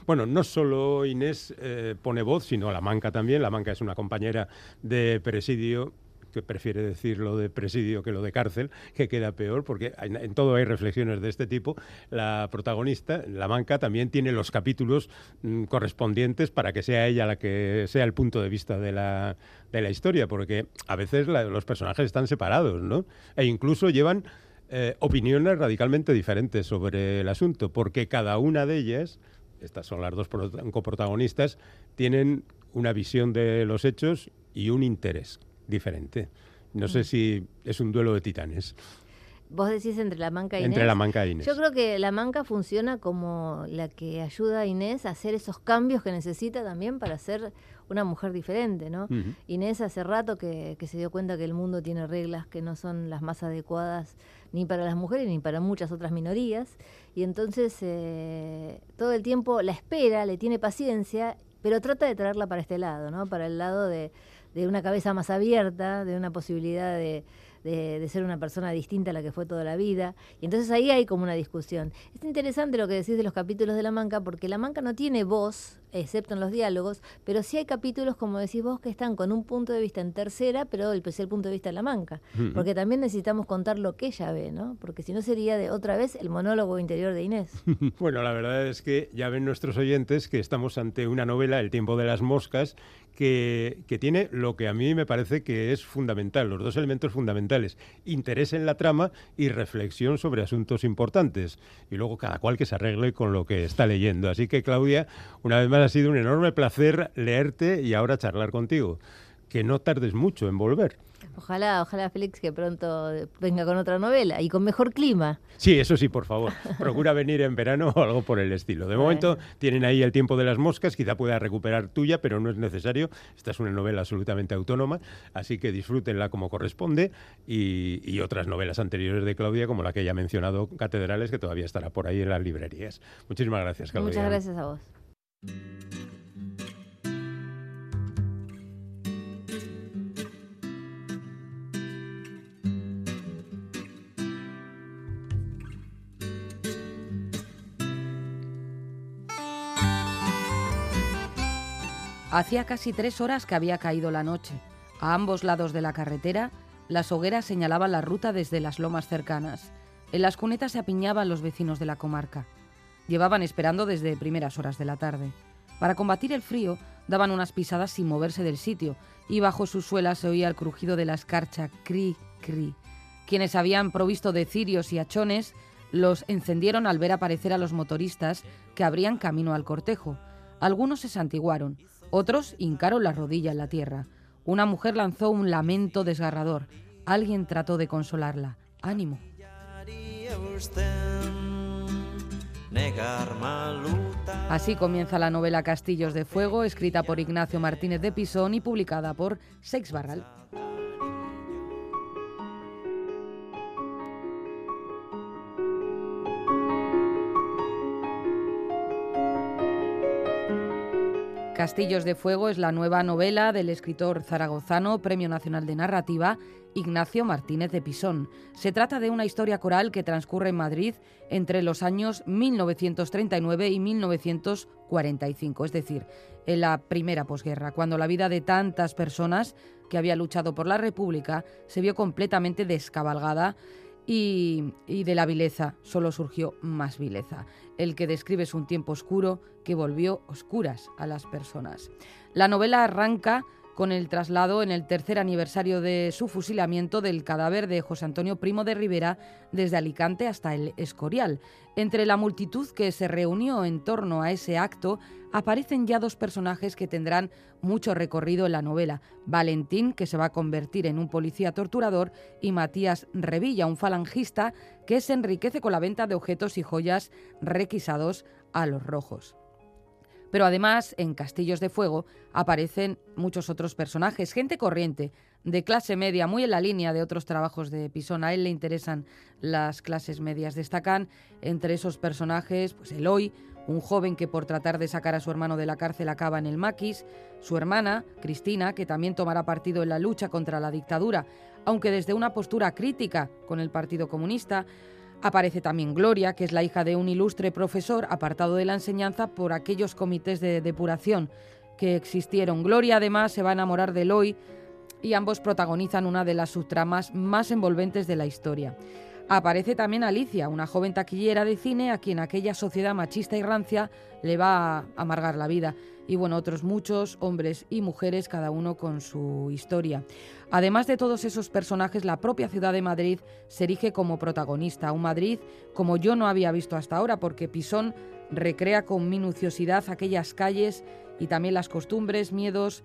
Bueno, no solo Inés eh, pone voz, sino la Manca también. La Manca es una compañera de presidio que prefiere decir lo de presidio que lo de cárcel, que queda peor, porque en, todo hay reflexiones de este tipo. La protagonista, la Manca, también tiene los capítulos mm, correspondientes para que sea ella la que sea el punto de vista de la, de la historia, porque a veces los personajes están separados, ¿no? E incluso llevan eh, opiniones radicalmente diferentes sobre el asunto, porque cada una de ellas, estas son las dos pro- coprotagonistas, tienen una visión de los hechos y un interés diferente. No sé si es un duelo de titanes Vos decís entre la manca y entre Inés. la manca y Inés. Yo creo que la manca funciona como la que ayuda a Inés a hacer esos cambios que necesita también para ser una mujer diferente, ¿no? Inés hace rato que, que se dio cuenta que el mundo tiene reglas que no son las más adecuadas ni para las mujeres ni para muchas otras minorías. Y entonces eh, todo el tiempo la espera, le tiene paciencia, pero trata de traerla para este lado, ¿no? Para el lado de, de una cabeza más abierta, de una posibilidad de, de, de ser una persona distinta a la que fue toda la vida. Y entonces ahí hay como una discusión. Es interesante lo que decís de los capítulos de La Manca, porque La Manca no tiene voz excepto en los diálogos, pero sí hay capítulos, como decís vos, que están con un punto de vista en tercera, pero el, el punto de vista en la manca, porque también necesitamos contar lo que ella ve, ¿no? Porque si no sería de otra vez el monólogo interior de Inés. bueno, la verdad es que ya ven nuestros oyentes que estamos ante una novela, El tiempo de las moscas, que, tiene lo que a mí me parece que es fundamental, los dos elementos fundamentales, interés en la trama y reflexión sobre asuntos importantes. Y luego cada cual que se arregle con lo que está leyendo. Así que Claudia, una vez más ha sido un enorme placer leerte y ahora charlar contigo. Que no tardes mucho en volver. Ojalá, ojalá Félix que pronto venga con otra novela y con mejor clima. Sí, eso sí, por favor. Procura venir en verano o algo por el estilo. De momento tienen ahí el tiempo de las moscas, quizá pueda recuperar tuya, pero no es necesario. Esta es una novela absolutamente autónoma, así que disfrútenla como corresponde y, y otras novelas anteriores de Claudia, como la que ya ha mencionado, Catedrales, que todavía estará por ahí en las librerías. Muchísimas gracias, Claudia. Muchas gracias a vos. Hacía casi tres horas que había caído la noche. A ambos lados de la carretera, las hogueras señalaban la ruta desde las lomas cercanas. En las cunetas se apiñaban los vecinos de la comarca. Llevaban esperando desde primeras horas de la tarde. Para combatir el frío, daban unas pisadas sin moverse del sitio, y bajo sus suelas se oía el crujido de la escarcha, cri, cri. Quienes habían provisto de cirios y achones los encendieron al ver aparecer a los motoristas que abrían camino al cortejo. Algunos se santiguaron, otros hincaron la rodilla en la tierra. Una mujer lanzó un lamento desgarrador. Alguien trató de consolarla. Ánimo. Así comienza la novela Castillos de Fuego, escrita por Ignacio Martínez de Pisón y publicada por Seix Barral. Castillos de Fuego es la nueva novela del escritor zaragozano, Premio Nacional de Narrativa, Ignacio Martínez de Pisón. Se trata de una historia coral que transcurre en Madrid entre los años 1939 y 1945, es decir, en la primera posguerra, cuando la vida de tantas personas que había luchado por la República se vio completamente descabalgada y, de la vileza solo surgió más vileza. El que describe es un tiempo oscuro que volvió oscuras a las personas. La novela arranca con el traslado en el tercer aniversario de su fusilamiento del cadáver de José Antonio Primo de Rivera desde Alicante hasta el Escorial. Entre la multitud que se reunió en torno a ese acto aparecen ya dos personajes que tendrán mucho recorrido en la novela. Valentín, que se va a convertir en un policía torturador, y Matías Revilla, un falangista que se enriquece con la venta de objetos y joyas requisados a los rojos. Pero además, en Castillos de Fuego aparecen muchos otros personajes, gente corriente, de clase media, muy en la línea de otros trabajos de Pisón. A él le interesan las clases medias. Destacan entre esos personajes, pues Eloy, un joven que por tratar de sacar a su hermano de la cárcel acaba en el maquis, su hermana, Cristina, que también tomará partido en la lucha contra la dictadura, aunque desde una postura crítica con el Partido Comunista, Aparece también Gloria, que es la hija de un ilustre profesor apartado de la enseñanza por aquellos comités de depuración que existieron. Gloria además se va a enamorar de Eloy y ambos protagonizan una de las subtramas más envolventes de la historia. Aparece también Alicia, una joven taquillera de cine a quien aquella sociedad machista y rancia le va a amargar la vida. Y bueno, otros muchos, hombres y mujeres, cada uno con su historia. Además de todos esos personajes, la propia ciudad de Madrid se erige como protagonista. Un Madrid como yo no había visto hasta ahora, porque Pisón recrea con minuciosidad aquellas calles y también las costumbres, miedos,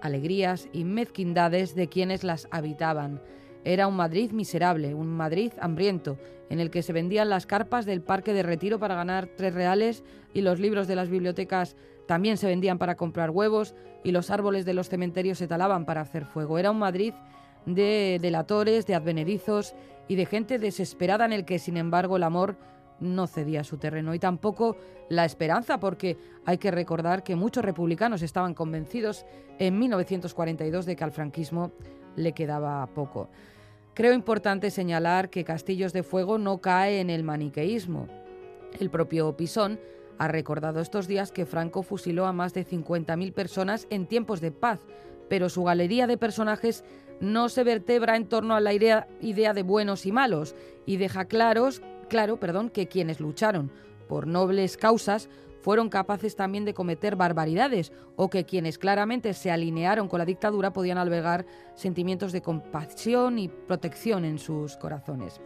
alegrías y mezquindades de quienes las habitaban. Era un Madrid miserable, un Madrid hambriento, en el que se vendían las carpas del parque de retiro para ganar tres reales y los libros de las bibliotecas también se vendían para comprar huevos y los árboles de los cementerios se talaban para hacer fuego. Era un Madrid de delatores, de advenedizos y de gente desesperada en el que, sin embargo, el amor no cedía su terreno y tampoco la esperanza, porque hay que recordar que muchos republicanos estaban convencidos en 1942 de que al franquismo le quedaba poco. Creo importante señalar que Castillos de Fuego no cae en el maniqueísmo. El propio Pisón ha recordado estos días que Franco fusiló a más de 50.000 personas en tiempos de paz, pero su galería de personajes no se vertebra en torno a la idea, idea de buenos y malos y deja claros, claro perdón, que quienes lucharon por nobles causas fueron capaces también de cometer barbaridades o que quienes claramente se alinearon con la dictadura podían albergar sentimientos de compasión y protección en sus corazones.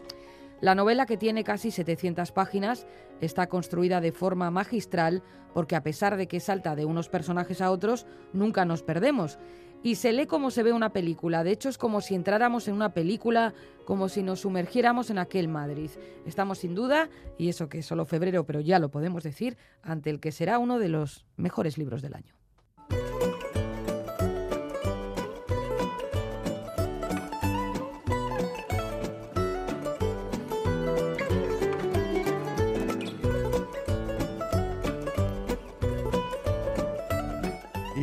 La novela, que tiene casi 700 páginas, está construida de forma magistral porque a pesar de que salta de unos personajes a otros, nunca nos perdemos y se lee como se ve una película. De hecho, es como si entráramos en una película, como si nos sumergiéramos en aquel Madrid. Estamos sin duda, y eso que es solo febrero, pero ya lo podemos decir, ante el que será uno de los mejores libros del año.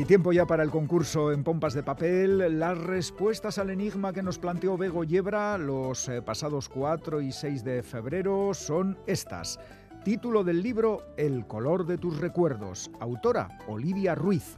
Y tiempo ya para el concurso en pompas de papel. Las respuestas al enigma que nos planteó Bego Yebra los eh, pasados 4 y 6 de febrero son estas. Título del libro El color de tus recuerdos. Autora Olivia Ruiz.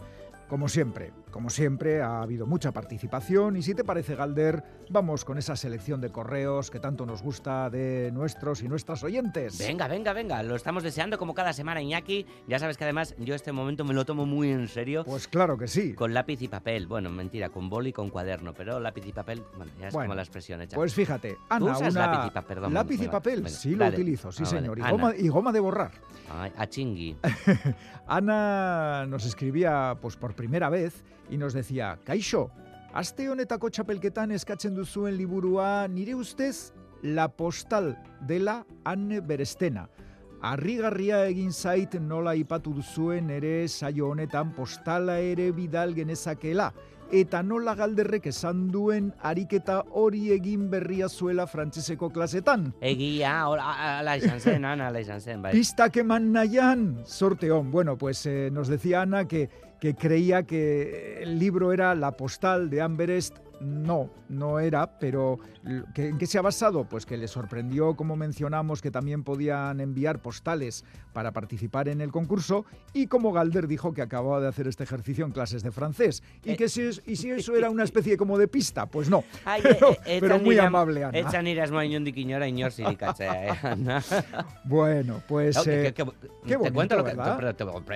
Como siempre, como siempre, ha habido mucha participación y si te parece, Galder, vamos con esa selección de correos que tanto nos gusta de nuestros y nuestras oyentes. Venga, venga, venga, lo estamos deseando como cada semana, Iñaki. Ya sabes que además yo este momento me lo tomo muy en serio. Pues claro que sí. Con lápiz y papel. Bueno, mentira, con boli y con cuaderno, pero lápiz y papel, bueno, ya es Bueno, como la expresión hecha. Pues fíjate, Ana, usas una... lápiz y pa- perdón, lápiz y papel, venga, sí lo utilizo, sí Ah, vale. señor. Y goma, y goma de borrar. Ay, a chingui. Ana nos escribía pues por primera vez y nos decía, Kaixo, aste honetako txapelketan eskatzen duzuen liburua nire ustez La postal dela Anne Berestena. Arrigarria egin zait nola ipatu duzuen ere saio honetan postala ere bidal genezakela. Eta nola galderrek esan duen ariketa hori egin berria zuela frantseseko klasetan. Egia, ala izan zen, Ana, ala izan zen, bai. Pistak eman nahian, sorteón. Bueno, pues eh, nos decía Ana que, que creía que el libro era La postal de Amberest. No, no era, pero l- ¿que- ¿en qué se ha basado? Pues que le sorprendió, como mencionamos, que también podían enviar postales para participar en el concurso y como Galder dijo que acababa de hacer este ejercicio en clases de francés y Eh. que si, y si eso era una especie como de pista, pues no. Pero, e- e- pero muy amable, Ana. Eh. Bueno, pues... Eh, qué te bonito. ¿verdad?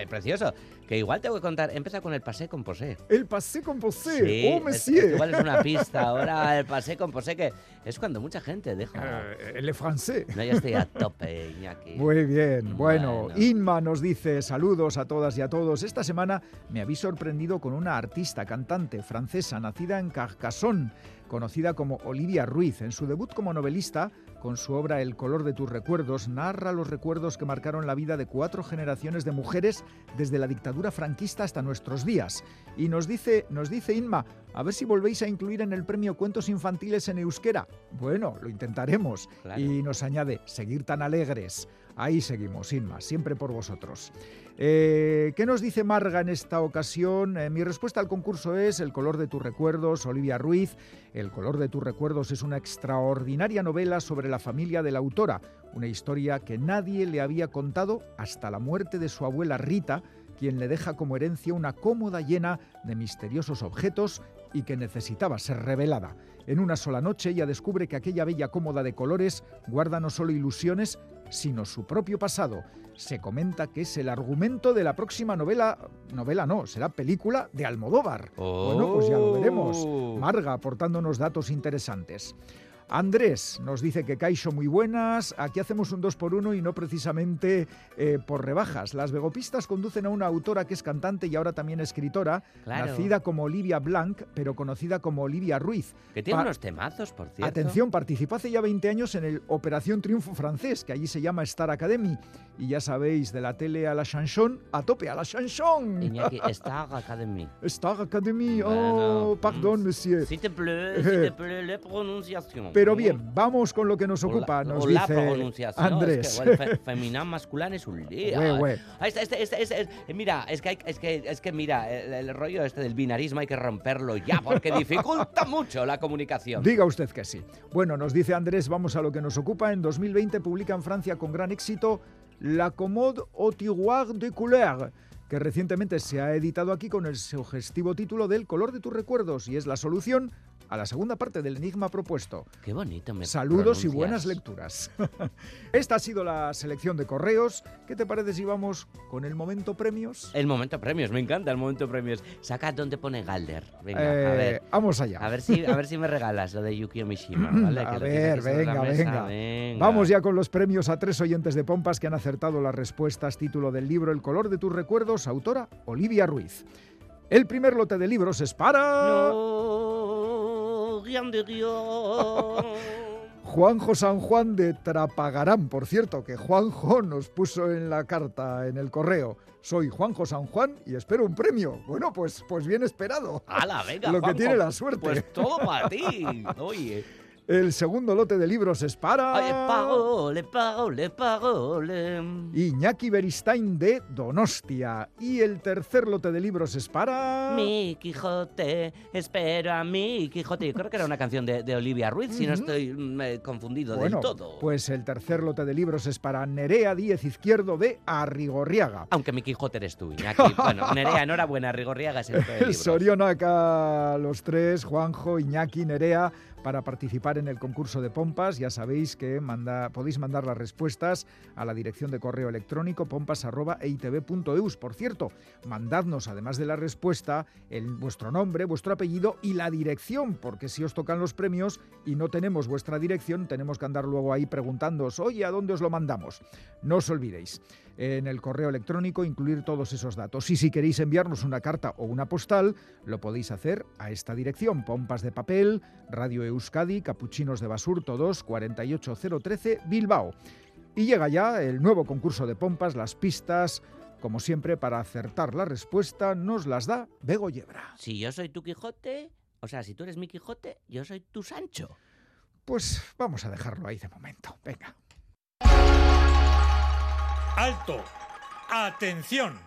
precioso. Que igual te voy a contar... Empieza con el pasé con posé. el pasé con posé. Sí, oh, es- monsieur. es- igual es una pista. Ahora el pasé con posé que es cuando mucha gente deja... Eh, le francés. No, ya estoy a tope, Iñaki. Muy bien, bueno, Bueno. Inma nos dice saludos a todas y a todos. Esta semana me habéis sorprendido con una artista, cantante francesa, nacida en Carcassonne, conocida como Olivia Ruiz. En su debut como novelista, con su obra El color de tus recuerdos, narra los recuerdos que marcaron la vida de cuatro generaciones de mujeres desde la dictadura franquista hasta nuestros días. Y nos dice, nos dice Inma, a ver si volvéis a incluir en el premio cuentos infantiles en euskera. Bueno, lo intentaremos. Claro. Y nos añade, seguir tan alegres. Ahí seguimos, Inma, siempre por vosotros. Eh, ¿Qué nos dice Marga en esta ocasión? Eh, mi respuesta al concurso es El color de tus recuerdos, Olivia Ruiz. El color de tus recuerdos es una extraordinaria novela sobre la familia de la autora, una historia que nadie le había contado hasta la muerte de su abuela Rita, quien le deja como herencia una cómoda llena de misteriosos objetos y que necesitaba ser revelada. En una sola noche ella descubre que aquella bella cómoda de colores guarda no solo ilusiones, sino su propio pasado. Se comenta que es el argumento de la próxima novela, novela no, será película de Almodóvar. Bueno, pues ya lo veremos. Oh. Marga aportándonos datos interesantes. Andrés nos dice que Caixo muy buenas, aquí hacemos un 2 por 1 y no precisamente eh, por rebajas. Las vegopistas conducen a una autora que es cantante y ahora también escritora, Claro. nacida como Olivia Blanc, pero conocida como Olivia Ruiz. Que tiene Pa- unos temazos, por cierto. Atención, participó hace ya 20 años en el Operación Triunfo francés, que allí se llama Star Academy. Y ya sabéis, de la tele a la chanson, a tope, a la chanson. Iñaki, Star Academy. Star Academy, Bueno, oh, pardon, mm, monsieur. S'il te plaît, s'il te plaît, la pronunciación. Pero bien, vamos con lo que nos ocupa, nos la dice pronunciación. Andrés. Es que, bueno, fe- feminán masculán es un lío. Ah, este- este- este- este- este- mira, es que, hay- es que, es que mira, el, el rollo este del binarismo hay que romperlo ya, porque dificulta mucho la comunicación. Diga usted que sí. Bueno, nos dice Andrés, vamos a lo que nos ocupa. En 2020 publica en Francia con gran éxito La Commode au tiroir de couleur, que recientemente se ha editado aquí con el sugestivo título del color de tus recuerdos y es la solución a la segunda parte del enigma propuesto. Qué bonito me Saludos y buenas lecturas. Esta ha sido la selección de correos. ¿Qué te parece si vamos con el momento premios? El momento premios, me encanta el momento premios. Saca donde pone Galder. Venga, Eh, a ver. Vamos allá. A ver, si, a ver si me regalas lo de Yukio Mishima, ¿vale? A Que ver, venga, venga. venga. Vamos ya con los premios a tres oyentes de Pompas que han acertado las respuestas. Título del libro El color de tus recuerdos, autora Olivia Ruiz. El primer lote de libros es para No, de guion. Juanjo San Juan de Trapagarán. Por cierto, que Juanjo nos puso en la carta, en el correo. Soy Juanjo San Juan y espero un premio. Bueno, pues, pues bien esperado. ¡Hala, venga! Lo que tiene la suerte. Pues todo para ti. Oye. El segundo lote de libros es para Ay, pago, le pago, le pago, le... Iñaki Beristain de Donostia. Y el tercer lote de libros es para... Mi Quijote, espero a mi Quijote. Yo creo que era una canción de, de Olivia Ruiz, si no estoy confundido Bueno, del todo. pues el tercer lote de libros es para Nerea Díez Izquierdo de Arrigorriaga. Aunque mi Quijote eres tú, Iñaki. bueno, Nerea, enhorabuena, Rigorriaga es el lote de libros. Sorionaca los tres, Juanjo, Iñaki, Nerea, para participar en el concurso de pompas. Ya sabéis que podéis mandar las respuestas a la dirección de correo electrónico pompas.eitv.eus. Por cierto, mandadnos, además de la respuesta, el, vuestro nombre, vuestro apellido y la dirección, porque si os tocan los premios y no tenemos vuestra dirección, tenemos que andar luego ahí preguntándoos, oye, ¿a dónde os lo mandamos? No os olvidéis en el correo electrónico incluir todos esos datos. Y si queréis enviarnos una carta o una postal, lo podéis hacer a esta dirección: Pompas de Papel, Radio Euskadi, Capuchinos de Basurto 2, 48013, Bilbao. Y llega ya el nuevo concurso de pompas, las pistas. Como siempre, para acertar la respuesta, nos las da Bego Yebra. Si yo soy tu Quijote, o sea, si tú eres mi Quijote, yo soy tu Sancho. Pues vamos a dejarlo ahí de momento. Venga. Alto. Atención.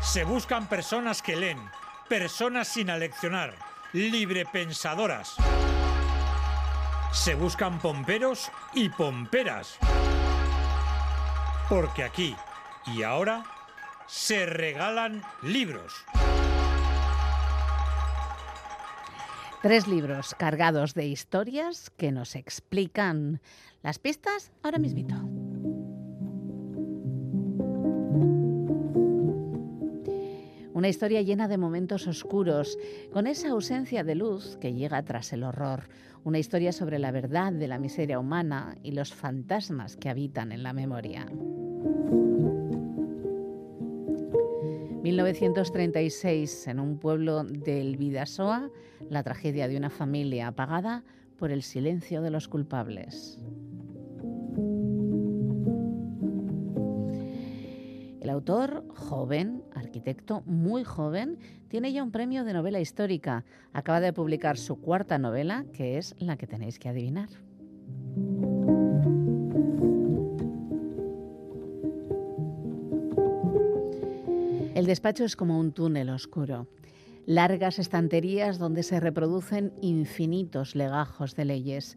Se buscan personas que leen, personas sin aleccionar, librepensadoras. Se buscan pomperos y pomperas. Porque aquí y ahora se regalan libros. Tres libros cargados de historias que nos explican las pistas ahora mismito. Una historia llena de momentos oscuros, con esa ausencia de luz que llega tras el horror. Una historia sobre la verdad de la miseria humana y los fantasmas que habitan en la memoria. 1936, en un pueblo del Vidasoa, la tragedia de una familia apagada por el silencio de los culpables. Autor, joven, arquitecto muy joven, tiene ya un premio de novela histórica. Acaba de publicar su cuarta novela, que es la que tenéis que adivinar. El despacho es como un túnel oscuro. Largas estanterías donde se reproducen infinitos legajos de leyes,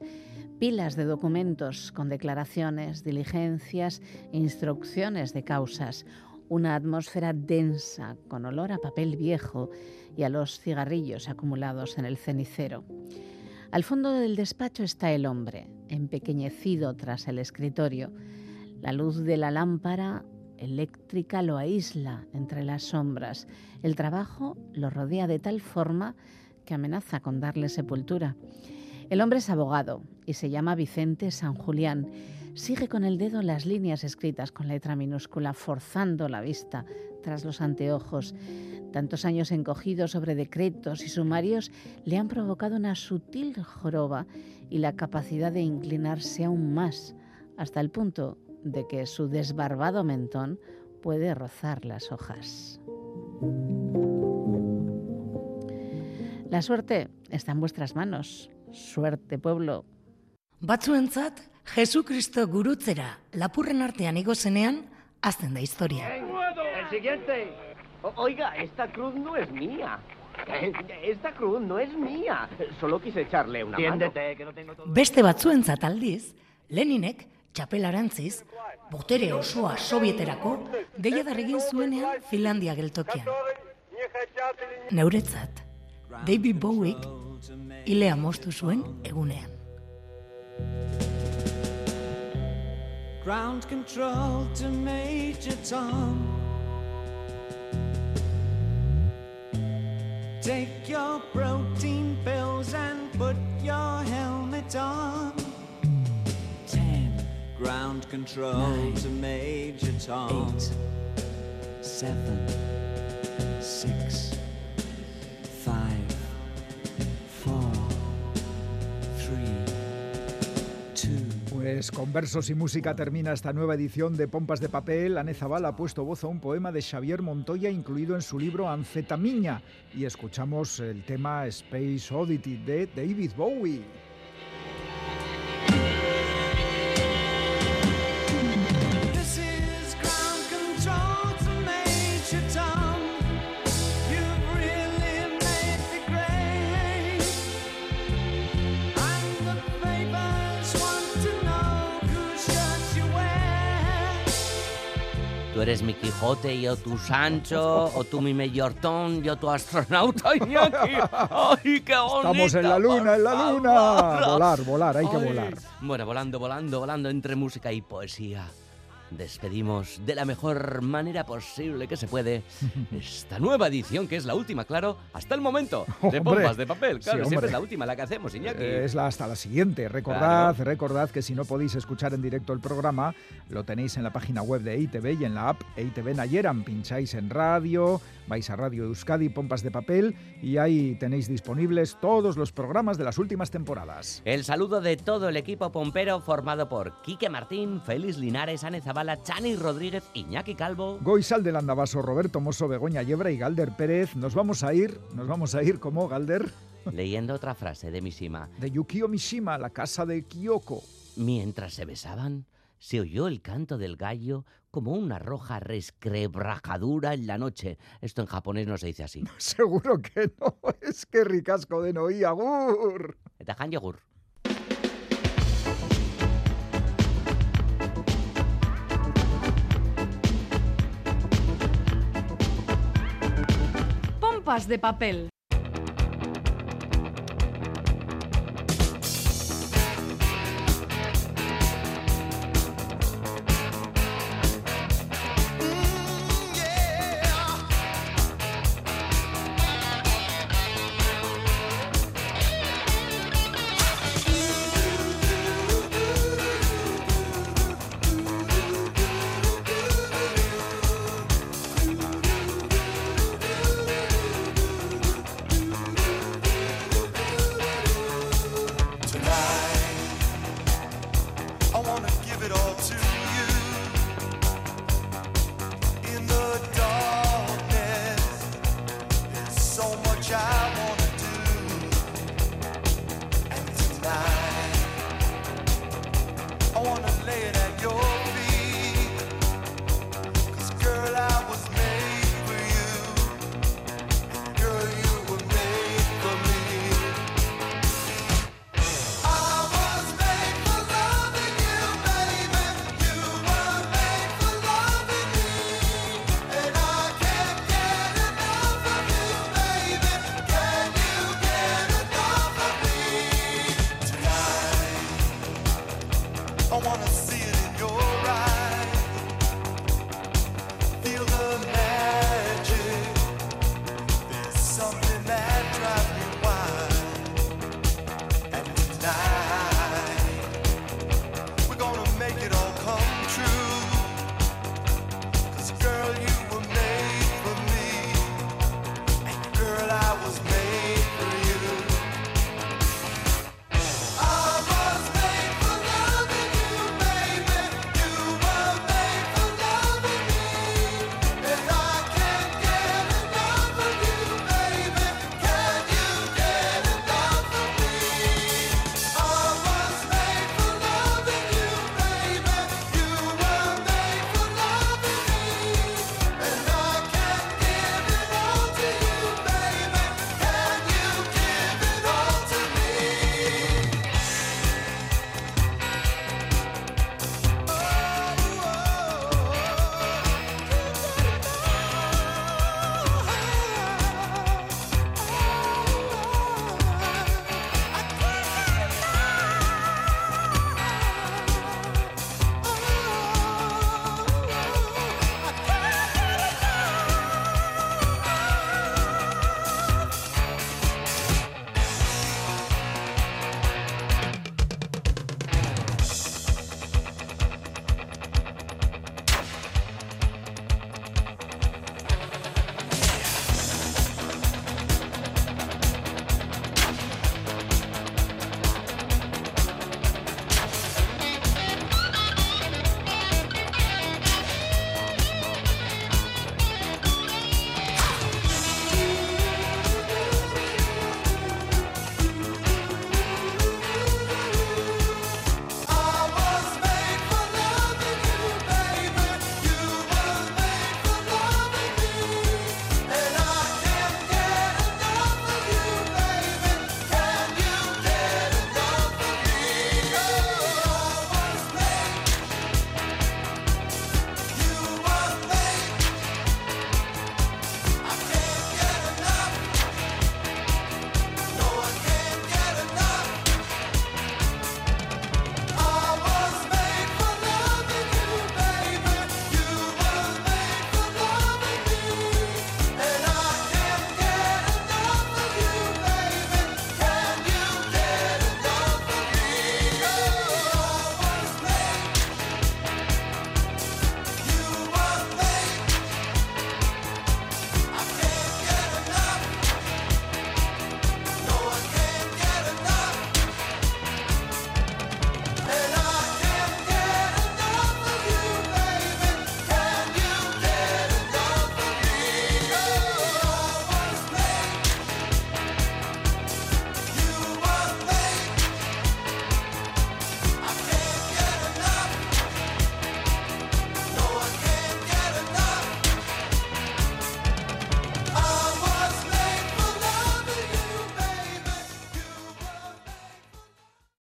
pilas de documentos con declaraciones, diligencias instrucciones de causas, una atmósfera densa con olor a papel viejo y a los cigarrillos acumulados en el cenicero. Al fondo del despacho está el hombre, empequeñecido tras el escritorio. La luz de la lámpara eléctrica lo aísla entre las sombras. El trabajo lo rodea de tal forma que amenaza con darle sepultura. El hombre es abogado y se llama Vicente San Julián. Sigue con el dedo las líneas escritas con letra minúscula, forzando la vista tras los anteojos. Tantos años encogidos sobre decretos y sumarios le han provocado una sutil joroba y la capacidad de inclinarse aún más, hasta el punto de que su desbarbado mentón puede rozar las hojas. La suerte está en vuestras manos. Suerte, pueblo. Jesukristo gurutzera lapurren artean igo zenean, azten da historia. El siguiente. O- oiga, esta cruz no es mía. Esta cruz no es mía. Solo quise echarle una Tiéndete, mano. que no tengo todo... Beste batzuentzat aldiz, Leninek Txapelarantziz, botere osoa sovieterako deia darregin zuenean Finlandia geltokian. Neuretzat, David Bowiek hilea moztu zuen egunean. Ground control to Major Tom. Take your protein pills and put your helmet on. Ten. Ground control to Major Tom. Eight. Seven. Con versos y música termina esta nueva edición de Pompas de Papel. Ane Zabal ha puesto voz a un poema de Xavier Montoya incluido en su libro Anfetamiña y escuchamos el tema Space Oddity de David Bowie. Tú eres mi Quijote, yo tu Sancho, o tú mi Mellortón, yo tu astronauta Iñaki. ¡Ay, qué bonito! Estamos en la luna, en la luna. Volar, volar, hay que Ay. volar. Bueno, volando, volando, volando entre música y poesía. Despedimos de la mejor manera posible que se puede esta nueva edición, que es la última, claro, hasta el momento, de pompas de papel. Claro, Sí, siempre es la última la que hacemos, Iñaki. Eh, Es la, hasta la siguiente. Recordad, recordad que si no podéis escuchar en directo el programa, lo tenéis en la página web de EITV y en la app EITV Nayeran. Pincháis en radio, vais a Radio Euskadi, Pompas de Papel, y ahí tenéis disponibles todos los programas de las últimas temporadas. El saludo de todo el equipo pompero formado por Quique Martín, Félix Linares, Ane Zabala, Chani Rodríguez, Iñaki Calvo. Goizal del Andabaso, Roberto Mosso, Begoña Yebra y Galder Pérez. Nos vamos a ir, nos vamos a ir como Galder, Leyendo otra frase de Mishima. de Yukio Mishima, la casa de Kyoko. Mientras se besaban, se oyó el canto del gallo como una roja resquebrajadura en la noche. Esto en japonés no se dice así. Seguro que no, es que ricasco de Noí, agur. Etahan yogur. De papel.